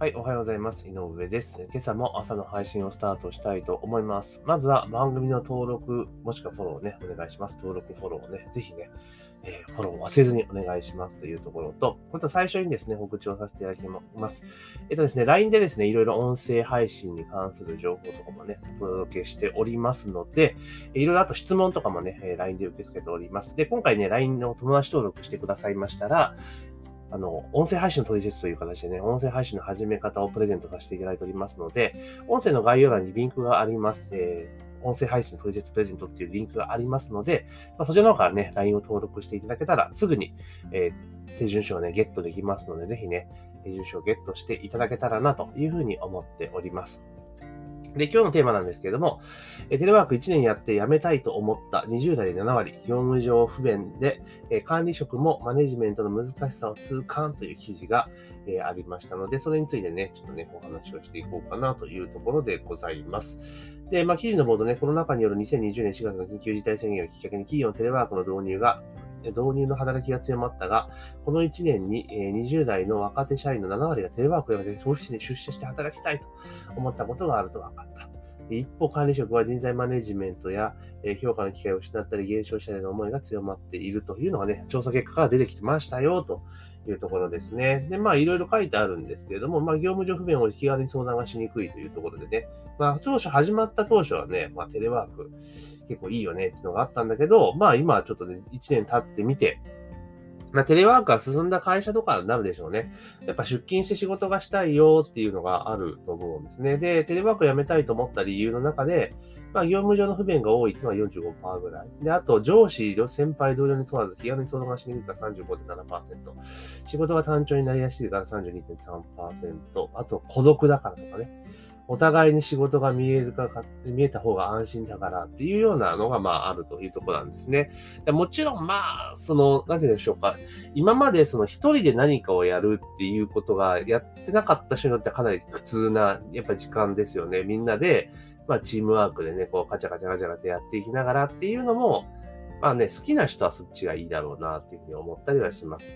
はい、おはようございます。井上です。今朝も朝の配信をスタートしたいと思います。まずは番組の登録、もしくはフォローをね、お願いします。登録、フォローをね、ぜひね、えー、フォローを忘れずにお願いしますというところと、これと最初にですね、告知をさせていただきます。えっとですね、LINE でですね、いろいろ音声配信に関する情報とかもね、お届けしておりますので、いろいろあと質問とかもね、LINE で受け付けております。で、今回ね、LINE の友達登録してくださいましたら、あの、音声配信の取説という形でね、音声配信の始め方をプレゼントさせていただいておりますので、音声の概要欄にリンクがあります。えー、音声配信の取説プレゼントっていうリンクがありますので、まあ、そちらの方からね、LINE を登録していただけたら、すぐに、えー、手順書をね、ゲットできますので、ぜひね、手順書をゲットしていただけたらなというふうに思っております。で、今日のテーマなんですけれども、テレワーク1年やって辞めたいと思った20代で7割、業務上不便で、管理職もマネジメントの難しさを痛感という記事がありましたので、それについてね、ちょっとね、お話をしていこうかなというところでございます。で、まあ、記事のボードね、コロナ禍による2020年4月の緊急事態宣言をきっかけに企業のテレワークの導入が導入の働きが強まったが、この1年に20代の若手社員の7割がテレワークをやめてオフィスに出社して働きたいと思ったことがあると分かった。一方、管理職は人材マネジメントや評価の機会を失ったり減少したりの思いが強まっているというのがね、調査結果から出てきてましたよというところですね。で、まあ、いろいろ書いてあるんですけれども、まあ、業務上不便を気軽に相談がしにくいというところでね、まあ、当初始まった当初はね、まあ、テレワーク結構いいよねっていうのがあったんだけど、まあ、今はちょっとね、1年経ってみて、まあ、テレワークが進んだ会社とかになるでしょうね。やっぱ出勤して仕事がしたいよっていうのがあると思うんですね。で、テレワーク辞めたいと思った理由の中で、まあ、業務上の不便が多いっていうのは45%ぐらい。で、あと、上司、先輩、同僚に問わず、気軽に相談しにくいから35.7%。仕事が単調になりやすいから32.3%。あと、孤独だからとかね。お互いに仕事が見えるか見えた方が安心だからっていうようなのが、まあ、あるというところなんですね。でもちろん、まあ、その、なんて言うんでしょうか。今までその一人で何かをやるっていうことがやってなかった人によってかなり苦痛な、やっぱり時間ですよね。みんなで、まあ、チームワークでね、こう、カチャカチャカチャカチャやっていきながらっていうのも、まあね、好きな人はそっちがいいだろうなっていうふうに思ったりはします。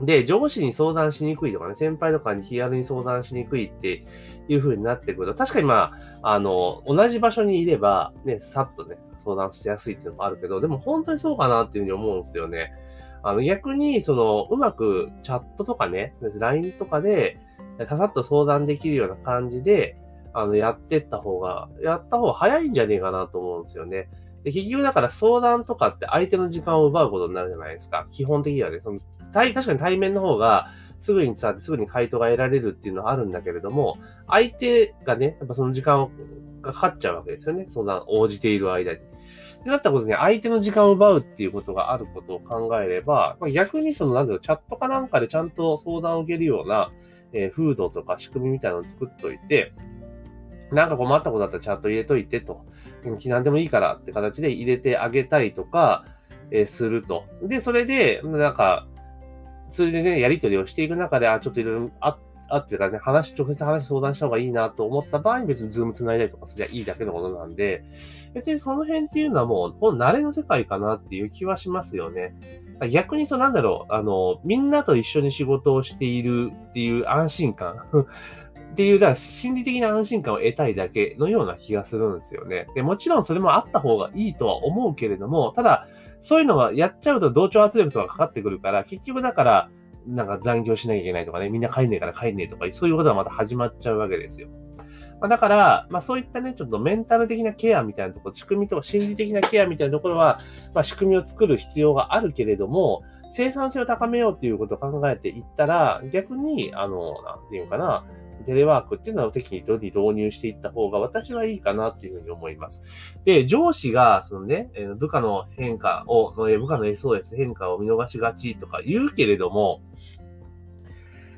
で、上司に相談しにくいとかね、先輩とかに気軽に相談しにくいっていう風になってくると、確かにまあ、あの、同じ場所にいれば、ね、さっとね、相談しやすいっていうのもあるけど、でも本当にそうかなっていうふうに思うんですよね。あの、逆に、その、うまくチャットとかね、LINE とかで、ささっと相談できるような感じで、あの、やってった方が、やった方が早いんじゃねえかなと思うんですよね。で結局だから相談とかって相手の時間を奪うことになるじゃないですか。基本的にはね、その対確かに対面の方が、すぐに伝わってすぐに回答が得られるっていうのはあるんだけれども、相手がね、やっぱその時間がかかっちゃうわけですよね。そんな応じている間に。ってなったことに、相手の時間を奪うっていうことがあることを考えれば、逆にその、なんだろう、チャットかなんかでちゃんと相談を受けるような、えー、風土とか仕組みみたいなのを作っといて、なんか困ったことだったらチャット入れといてと、何でもいいからって形で入れてあげたりとか、えー、すると。で、それで、なんか、それでね、やりとりをしていく中で、あ、ちょっといろいろああっていうかね、話、直接話相談した方がいいなと思った場合に別にズーム繋いだりとかすりゃいいだけのことなんで、別にその辺っていうのはもう、この慣れの世界かなっていう気はしますよね。逆にそうなんだろう、あの、みんなと一緒に仕事をしているっていう安心感 っていう、だから心理的な安心感を得たいだけのような気がするんですよね。で、もちろんそれもあった方がいいとは思うけれども、ただ、そういうのはやっちゃうと同調圧力とかかかってくるから、結局だから、なんか残業しなきゃいけないとかね、みんな帰んねえから帰んねえとか、そういうことがまた始まっちゃうわけですよ。まあ、だから、まあそういったね、ちょっとメンタル的なケアみたいなところ、仕組みとか心理的なケアみたいなところは、まあ仕組みを作る必要があるけれども、生産性を高めようっていうことを考えていったら、逆に、あの、なんていうかな、テレワークっていうのを適宜に導入していった方が私はいいかなっていうふうに思います。で、上司が、そのね、部下の変化を、部下の SOS 変化を見逃しがちとか言うけれども、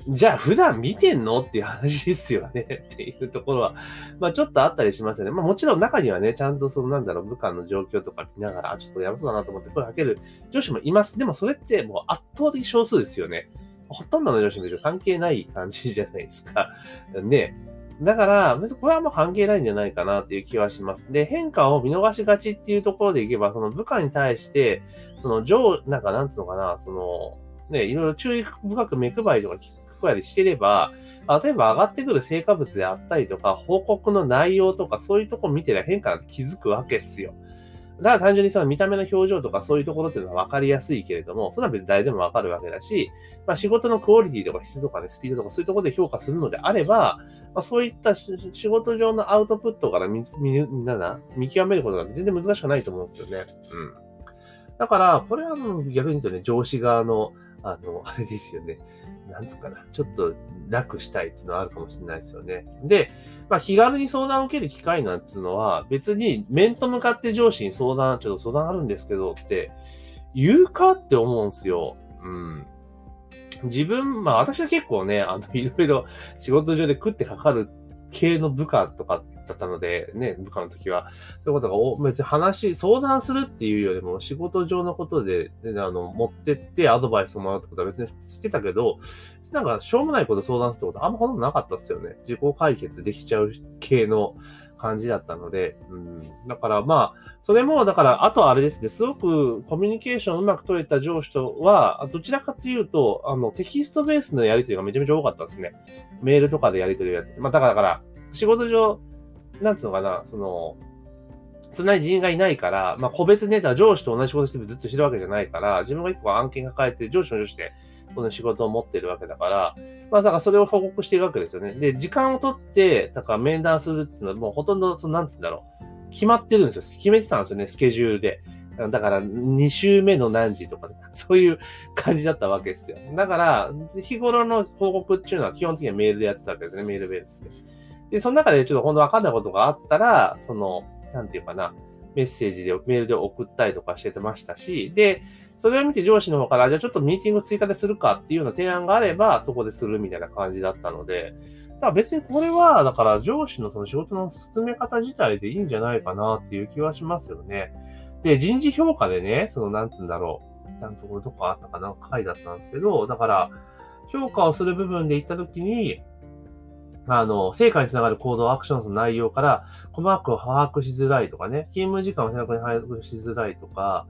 じゃあ普段見てんのっていう話ですよね っていうところは、まあちょっとあったりしますよね。まあもちろん中にはね、ちゃんとそのなんだろう、部下の状況とか見ながら、あ、ちょっとやばそうだなと思って声かける上司もいます。でもそれってもう圧倒的少数ですよね。ほとんどの上司の上司関係ない感じじゃないですか。で、だから、別にこれはもう関係ないんじゃないかなっていう気はします。で、変化を見逃しがちっていうところでいけば、その部下に対して、その上、なんかなんつうのかな、その、ね、いろいろ注意深く目配りとかっこやりしてれば、例えば上がってくる成果物であったりとか、報告の内容とか、そういうとこ見てりゃ変化が気づくわけっすよ。だから単純にその見た目の表情とかそういうところっていうのは分かりやすいけれども、それは別に誰でも分かるわけだし、まあ仕事のクオリティとか質とかね、スピードとかそういうところで評価するのであれば、まあそういった仕事上のアウトプットから見、見、な見極めることが全然難しくないと思うんですよね。うん。だから、これは逆に言うとね、上司側の、あの、あれですよね。なんつうかな。ちょっと楽したいっていうのはあるかもしれないですよね。で、まあ、気軽に相談を受ける機会なんていうのは、別に面と向かって上司に相談、ちょっと相談あるんですけどって言うかって思うんですよ。うん。自分、まあ私は結構ね、あの、いろいろ仕事上で食ってかかる系の部下とかだったので、ね、部下の時は、そういうことが、別に話、相談するっていうよりも、仕事上のことで、ね、あの、持ってってアドバイスをもらうってことは別にしてたけど、なんか、しょうもないこと相談するってことあんまほとんどなかったっすよね。自己解決できちゃう系の感じだったので、うん。だからまあ、それも、だから、あとはあれですね、すごくコミュニケーションうまく取れた上司とは、どちらかというと、あの、テキストベースのやりとりがめちゃめちゃ多かったですね。メールとかでやりとりをやって。まあ、だから、仕事上、なんつうのかな、その、そんなに人員がいないから、まあ、個別ネタ、上司と同じことしてずっとしてるわけじゃないから、自分が一個案件抱えて、上司の上司で、この仕事を持ってるわけだから、まあ、だからそれを報告していくわけですよね。で、時間を取って、だから面談するっていうのはもうほとんど、そのなんつうんだろう。決まってるんですよ。決めてたんですよね、スケジュールで。だから、2週目の何時とか、ね、そういう感じだったわけですよ。だから、日頃の報告っていうのは基本的にはメールでやってたわけですね、メールベースで。で、その中でちょっと本当わかんないことがあったら、その、なんていうかな、メッセージで、メールで送ったりとかしててましたし、で、それを見て上司の方から、じゃあちょっとミーティング追加でするかっていうような提案があれば、そこでするみたいな感じだったので、だから別にこれは、だから上司のその仕事の進め方自体でいいんじゃないかなっていう気はしますよね。で、人事評価でね、その、なんつうんだろう。なんところどこあったかな回だったんですけど、だから、評価をする部分で言ったときに、あの、成果につながる行動、アクションの内容から、細かく把握しづらいとかね、勤務時間を正確に把握しづらいとか、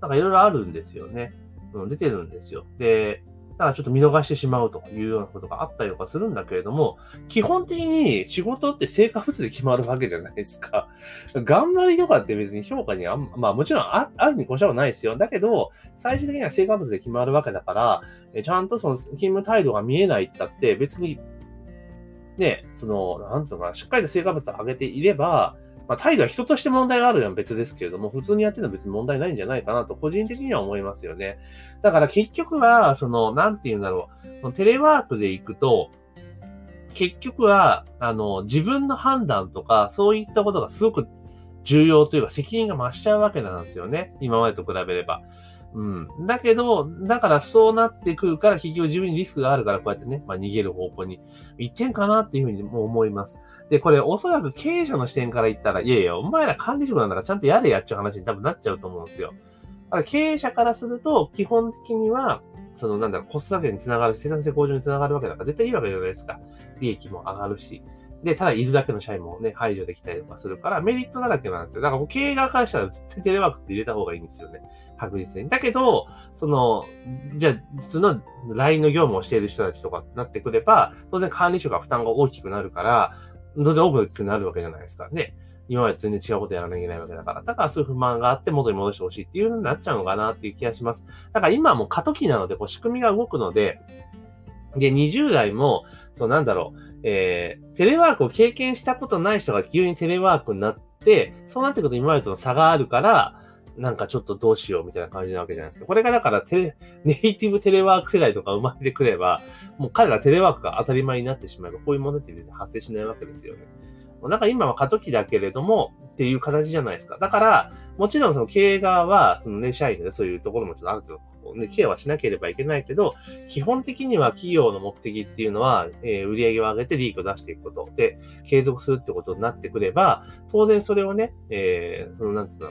なんかいろいろあるんですよね。うん、出てるんですよ。で、だかちょっと見逃してしまうというようなことがあったりとかするんだけれども、基本的に仕事って成果物で決まるわけじゃないですか。頑張りとかって別に評価にあん、まあもちろんああるに越したはないですよ。だけど、最終的には成果物で決まるわけだから、ちゃんとその勤務態度が見えないったって別にね、その、なんつうのかな、しっかりと成果物を上げていれば、まあ、態度は人として問題があるのは別ですけれども、普通にやってるのは別に問題ないんじゃないかなと、個人的には思いますよね。だから結局は、その、なんて言うんだろう、テレワークで行くと、結局は、あの、自分の判断とか、そういったことがすごく重要というか、責任が増しちゃうわけなんですよね。今までと比べれば。うん。だけど、だからそうなってくるから、結局自分にリスクがあるから、こうやってね、まあ逃げる方向に行ってんかなっていうふうにも思います。で、これおそらく経営者の視点から言ったら、いやいや、お前ら管理職なんだからちゃんとやれやっちゃう話に多分なっちゃうと思うんですよ。だから経営者からすると、基本的には、そのなんだろう、コスト削減につながる、生産性向上につながるわけだから、絶対いいわけじゃないですか。利益も上がるし。で、ただいるだけの社員もね、排除できたりとかするから、メリットだらけなんですよ。だから経営側からしたら絶対テレワークって入れた方がいいんですよね。確実に。だけど、その、じゃあ、その LINE の業務をしている人たちとかになってくれば、当然管理職が負担が大きくなるから、当然多くなるわけじゃないですかね。今まで全然違うことやらなきゃいけないわけだから。だからそういう不満があって元に戻してほしいっていう風になっちゃうのかなっていう気がします。だから今はもう過渡期なので、こう仕組みが動くので、で、20代も、そうなんだろう、えー、テレワークを経験したことない人が急にテレワークになって、そうなってくると今までとの差があるから、なんかちょっとどうしようみたいな感じなわけじゃないですか。これがだからテネイティブテレワーク世代とか生まれてくれば、もう彼らテレワークが当たり前になってしまえば、こういうものって別に発生しないわけですよね。なんか今は過渡期だけれども、っていう形じゃないですか。だから、もちろんその経営側は、そのね、社員でそういうところもちょっとあると、ね、ケアはしなければいけないけど、基本的には企業の目的っていうのは、えー、売上を上げて利益を出していくこと。で、継続するってことになってくれば、当然それをね、えー、その、なんていうの、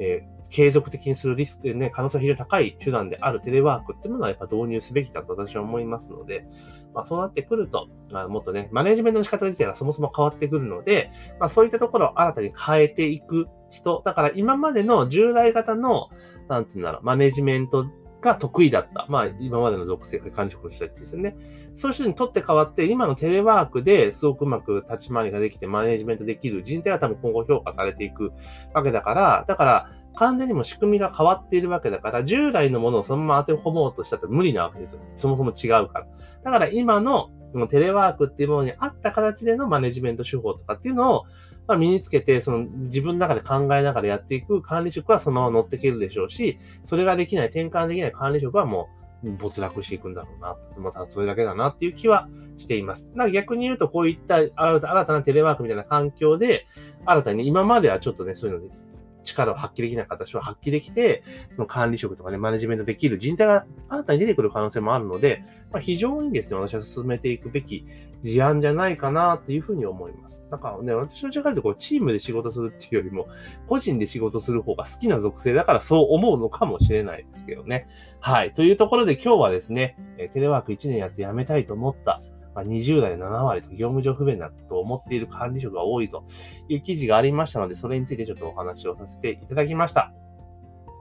えー継続的にするリスク、ね、可能性が非常に高い手段であるテレワークっていうものはやっぱ導入すべきだと私は思いますので、まあそうなってくると、まあ、もっとね、マネジメントの仕方自体がそもそも変わってくるので、まあそういったところを新たに変えていく人、だから今までの従来型の、なんていうんだろう、マネジメントが得意だった。まあ、今までの属性、管理職の人たちですよね。そういう人にとって変わって、今のテレワークですごくうまく立ち回りができて、マネジメントできる人材が多分今後評価されていくわけだから、だから、完全にも仕組みが変わっているわけだから、従来のものをそのまま当て込もうとしたって無理なわけですよ。そもそも違うから。だから今のテレワークっていうものに合った形でのマネジメント手法とかっていうのを、まあ、身につけて、その自分の中で考えながらやっていく管理職はそのまま乗っていけるでしょうし、それができない、転換できない管理職はもう没落していくんだろうな。またそれだけだなっていう気はしています。だから逆に言うと、こういった新たなテレワークみたいな環境で、新たに今まではちょっとね、そういうので力を発揮できない形を発揮できて、その管理職とかね、マネジメントできる人材が新たに出てくる可能性もあるので、まあ、非常にですね、私は進めていくべき事案じゃないかなっていうふうに思います。だからね、私の力でこう、チームで仕事するっていうよりも、個人で仕事する方が好きな属性だからそう思うのかもしれないですけどね。はい。というところで今日はですね、テレワーク1年やって辞めたいと思ったまあ、20代7割と業務上不便だと思っている管理職が多いという記事がありましたので、それについてちょっとお話をさせていただきました。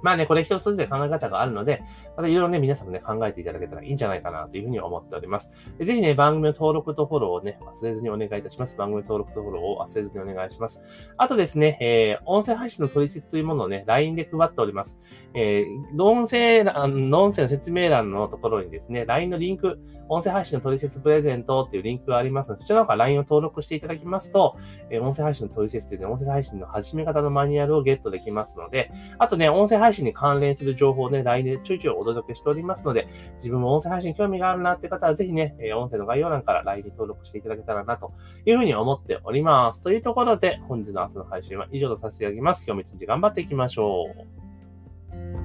まあね、これ一つずつ考え方があるので、またいろいろね、皆さんもね、考えていただけたらいいんじゃないかなというふうに思っております。ぜひね、番組の登録とフォローをね、忘れずにお願いいたします。番組登録とフォローを忘れずにお願いします。あとですね、えー、音声配信の取説というものをね、LINE で配っております。えー、音声欄、音声の説明欄のところにですね、LINE のリンク、音声配信の取説プレゼントっていうリンクがありますので、そちらの方から LINE を登録していただきますと、えー、音声配信の取説というね、音声配信の始め方のマニュアルをゲットできますので、あとね、音声配信に関連する情報をね、LINE でちょいちょいお届けしておりますので、自分も音声配信興味があるなって方は、ぜひね、え音声の概要欄から LINE に登録していただけたらな、というふうに思っております。というところで、本日の朝の配信は以上とさせていただきます。今日も一日頑張っていきましょう。